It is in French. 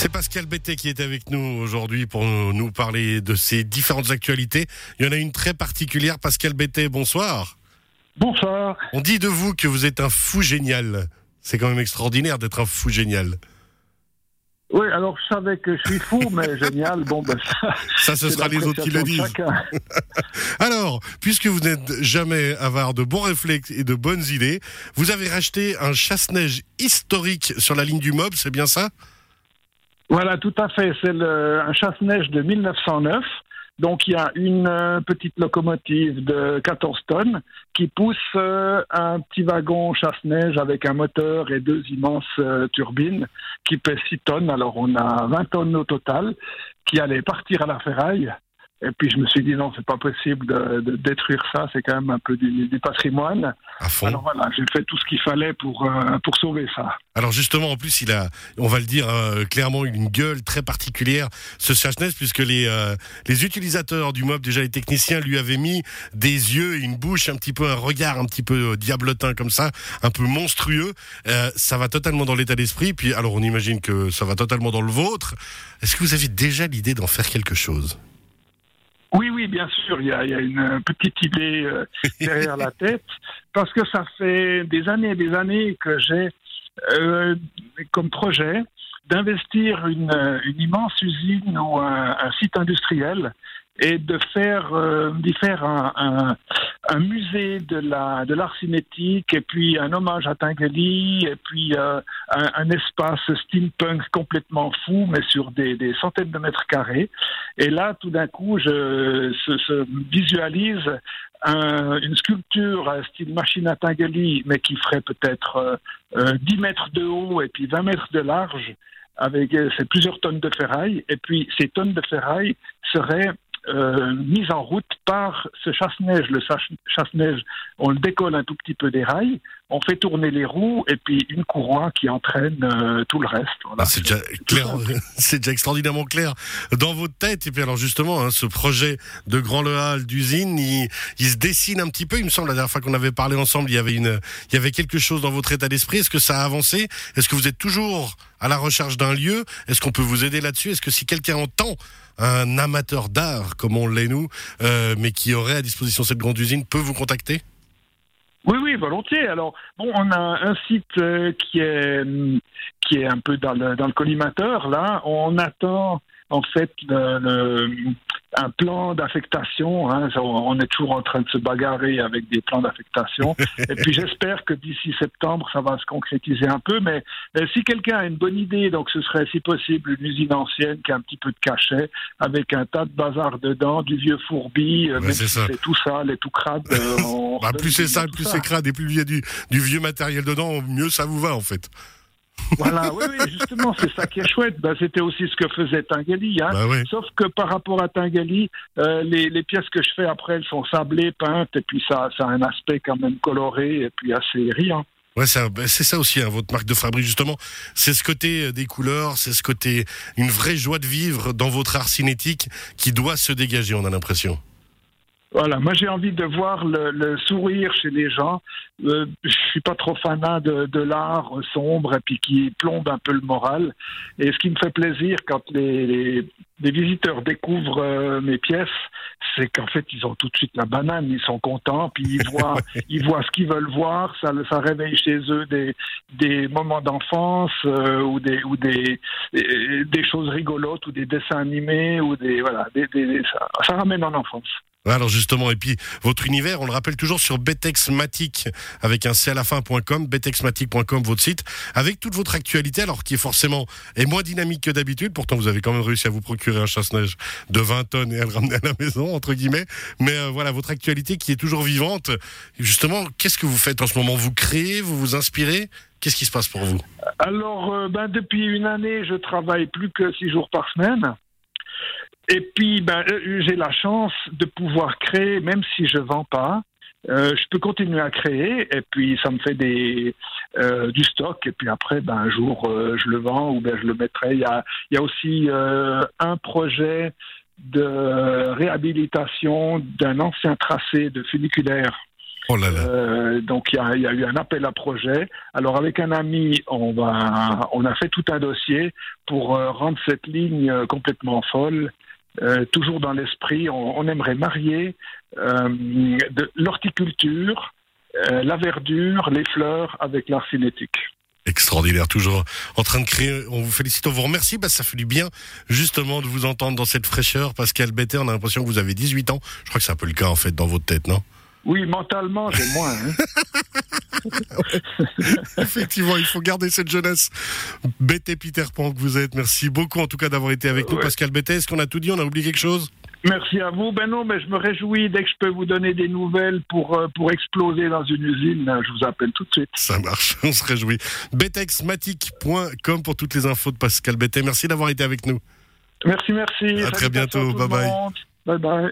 C'est Pascal Bettet qui est avec nous aujourd'hui pour nous parler de ces différentes actualités. Il y en a une très particulière. Pascal Bettet, bonsoir. Bonsoir. On dit de vous que vous êtes un fou génial. C'est quand même extraordinaire d'être un fou génial. Oui, alors je savais que je suis fou, mais génial, bon ben ça. Ça, ce sera les autres qui le disent. alors, puisque vous n'êtes jamais avare de bons réflexes et de bonnes idées, vous avez racheté un chasse-neige historique sur la ligne du Mob, c'est bien ça? Voilà, tout à fait. C'est un chasse-neige de 1909 donc il y a une euh, petite locomotive de 14 tonnes qui pousse euh, un petit wagon chasse-neige avec un moteur et deux immenses euh, turbines qui pèsent 6 tonnes. Alors on a 20 tonnes au total qui allaient partir à la ferraille et puis je me suis dit non, c'est pas possible de, de détruire ça, c'est quand même un peu du, du patrimoine. À fond. Alors voilà, j'ai fait tout ce qu'il fallait pour euh, pour sauver ça. Alors justement, en plus, il a, on va le dire euh, clairement, une gueule très particulière, ce Chasnez, puisque les euh, les utilisateurs du mob, déjà les techniciens, lui avaient mis des yeux, une bouche, un petit peu un regard, un petit peu diablotin comme ça, un peu monstrueux. ça va totalement dans l'état d'esprit. Puis alors, on imagine que ça va totalement dans le vôtre. Est-ce que vous avez déjà l'idée d'en faire quelque chose? Oui, oui, bien sûr, il y a, il y a une petite idée euh, derrière la tête, parce que ça fait des années et des années que j'ai euh, comme projet d'investir une, une, immense usine ou un, un site industriel et de faire euh, d'y faire un, un, un, musée de la de l'art cinétique et puis un hommage à Tinguely et puis euh, un, un, espace steampunk complètement fou mais sur des, des centaines de mètres carrés. Et là tout d'un coup je se, se visualise un, une sculpture à style machine à Tinguely mais qui ferait peut-être euh, 10 mètres de haut et puis 20 mètres de large avec euh, plusieurs tonnes de ferraille. Et puis ces tonnes de ferraille seraient euh, mise en route par ce chasse-neige. Le chasse-neige, on le décolle un tout petit peu des rails, on fait tourner les roues et puis une courroie qui entraîne euh, tout le reste. Voilà. Ah, c'est déjà clair, c'est déjà extraordinairement clair dans votre tête. Et puis alors justement, hein, ce projet de Grand Le Hall d'usine, il, il, se dessine un petit peu. Il me semble la dernière fois qu'on avait parlé ensemble, il y avait une, il y avait quelque chose dans votre état d'esprit. Est-ce que ça a avancé? Est-ce que vous êtes toujours à la recherche d'un lieu? Est-ce qu'on peut vous aider là-dessus? Est-ce que si quelqu'un entend un amateur d'art comme on l'est nous, euh, mais qui aurait à disposition cette grande usine, peut vous contacter? Oui, oui, volontiers. Alors, bon, on a un site euh, qui est qui est un peu dans le, dans le collimateur. Là, on attend en fait le, le, un plan d'affectation. Hein, on est toujours en train de se bagarrer avec des plans d'affectation. Et puis j'espère que d'ici septembre, ça va se concrétiser un peu. Mais, si quelqu'un a une bonne idée, donc ce serait si possible une usine ancienne qui a un petit peu de cachet, avec un tas de bazar dedans, du vieux fourbi, ouais, c'est tout sale et tout crade. Euh, bah, plus c'est sale, plus c'est crade, et plus il y a du, du vieux matériel dedans, mieux ça vous va en fait. Voilà, oui, oui, justement, c'est ça qui est chouette. Ben, C'était aussi ce que faisait Tingali. Hein. Oui. Sauf que par rapport à Tingali, euh, les, les, pièces que je fais après, elles sont sablées, peintes, et puis ça, ça a un aspect quand même coloré, et puis assez riant. Ouais, ben, c'est ça aussi, hein, votre marque de fabrique, justement. C'est ce côté euh, des couleurs, c'est ce côté, une vraie joie de vivre dans votre art cinétique qui doit se dégager, on a l'impression. Voilà, moi j'ai envie de voir le, le, sourire chez les gens. Euh, je suis pas trop fanat de, de l'art sombre et puis qui plombe un peu le moral. Et ce qui me fait plaisir quand les, les, les visiteurs découvrent euh, mes pièces, c'est qu'en fait ils ont tout de suite la banane, ils sont contents, puis ils voient, ils voient ce qu'ils veulent voir, ça, ça réveille chez eux des, des moments d'enfance euh, ou des ou des, des choses rigolotes ou des dessins animés ou des voilà, ça, ça ramène en enfance. Alors justement, et puis votre univers, on le rappelle toujours sur betexmatic avec un c à la fin.com, betexmatic.com, votre site, avec toute votre actualité, alors qui est forcément est moins dynamique que d'habitude. Pourtant, vous avez quand même réussi à vous procurer un chasse-neige de 20 tonnes et à le ramener à la maison, entre guillemets. Mais euh, voilà, votre actualité qui est toujours vivante. Justement, qu'est-ce que vous faites en ce moment? Vous créez, vous vous inspirez? Qu'est-ce qui se passe pour vous Alors, euh, ben, depuis une année, je travaille plus que six jours par semaine. Et puis, ben, j'ai la chance de pouvoir créer, même si je vends pas. Euh, je peux continuer à créer et puis ça me fait des euh, du stock et puis après ben un jour euh, je le vends ou ben je le mettrai il y a il y a aussi euh, un projet de réhabilitation d'un ancien tracé de funiculaire Oh là là. Euh, donc il y a, il y a eu un appel à projet. Alors avec un ami, on va, on a fait tout un dossier pour euh, rendre cette ligne euh, complètement folle. Toujours dans l'esprit, on, on aimerait marier de l'horticulture, la verdure, les fleurs avec l'art cinétique. Extraordinaire, toujours en train de créer. On vous félicite, on vous remercie que ça fait du bien justement de vous entendre dans cette fraîcheur. Pascal Bettet, on a l'impression que vous avez 18 ans. Je crois que c'est un peu le cas en fait dans votre tête, non? Oui, mentalement, j'ai moins. hein. Effectivement, il faut garder cette jeunesse. Bettet Peter Pan que vous êtes. Merci beaucoup en tout cas d'avoir été avec nous. Pascal Bettet. Est-ce qu'on a tout dit? On a oublié quelque chose? Merci à vous. Ben non, mais je me réjouis dès que je peux vous donner des nouvelles pour, euh, pour exploser dans une usine. euh, Je vous appelle tout de suite. Ça marche, on se réjouit. betexmatic.com pour toutes les infos de Pascal Bettet. Merci d'avoir été avec nous. Merci, merci. À très bientôt. Bye bye. Bye bye.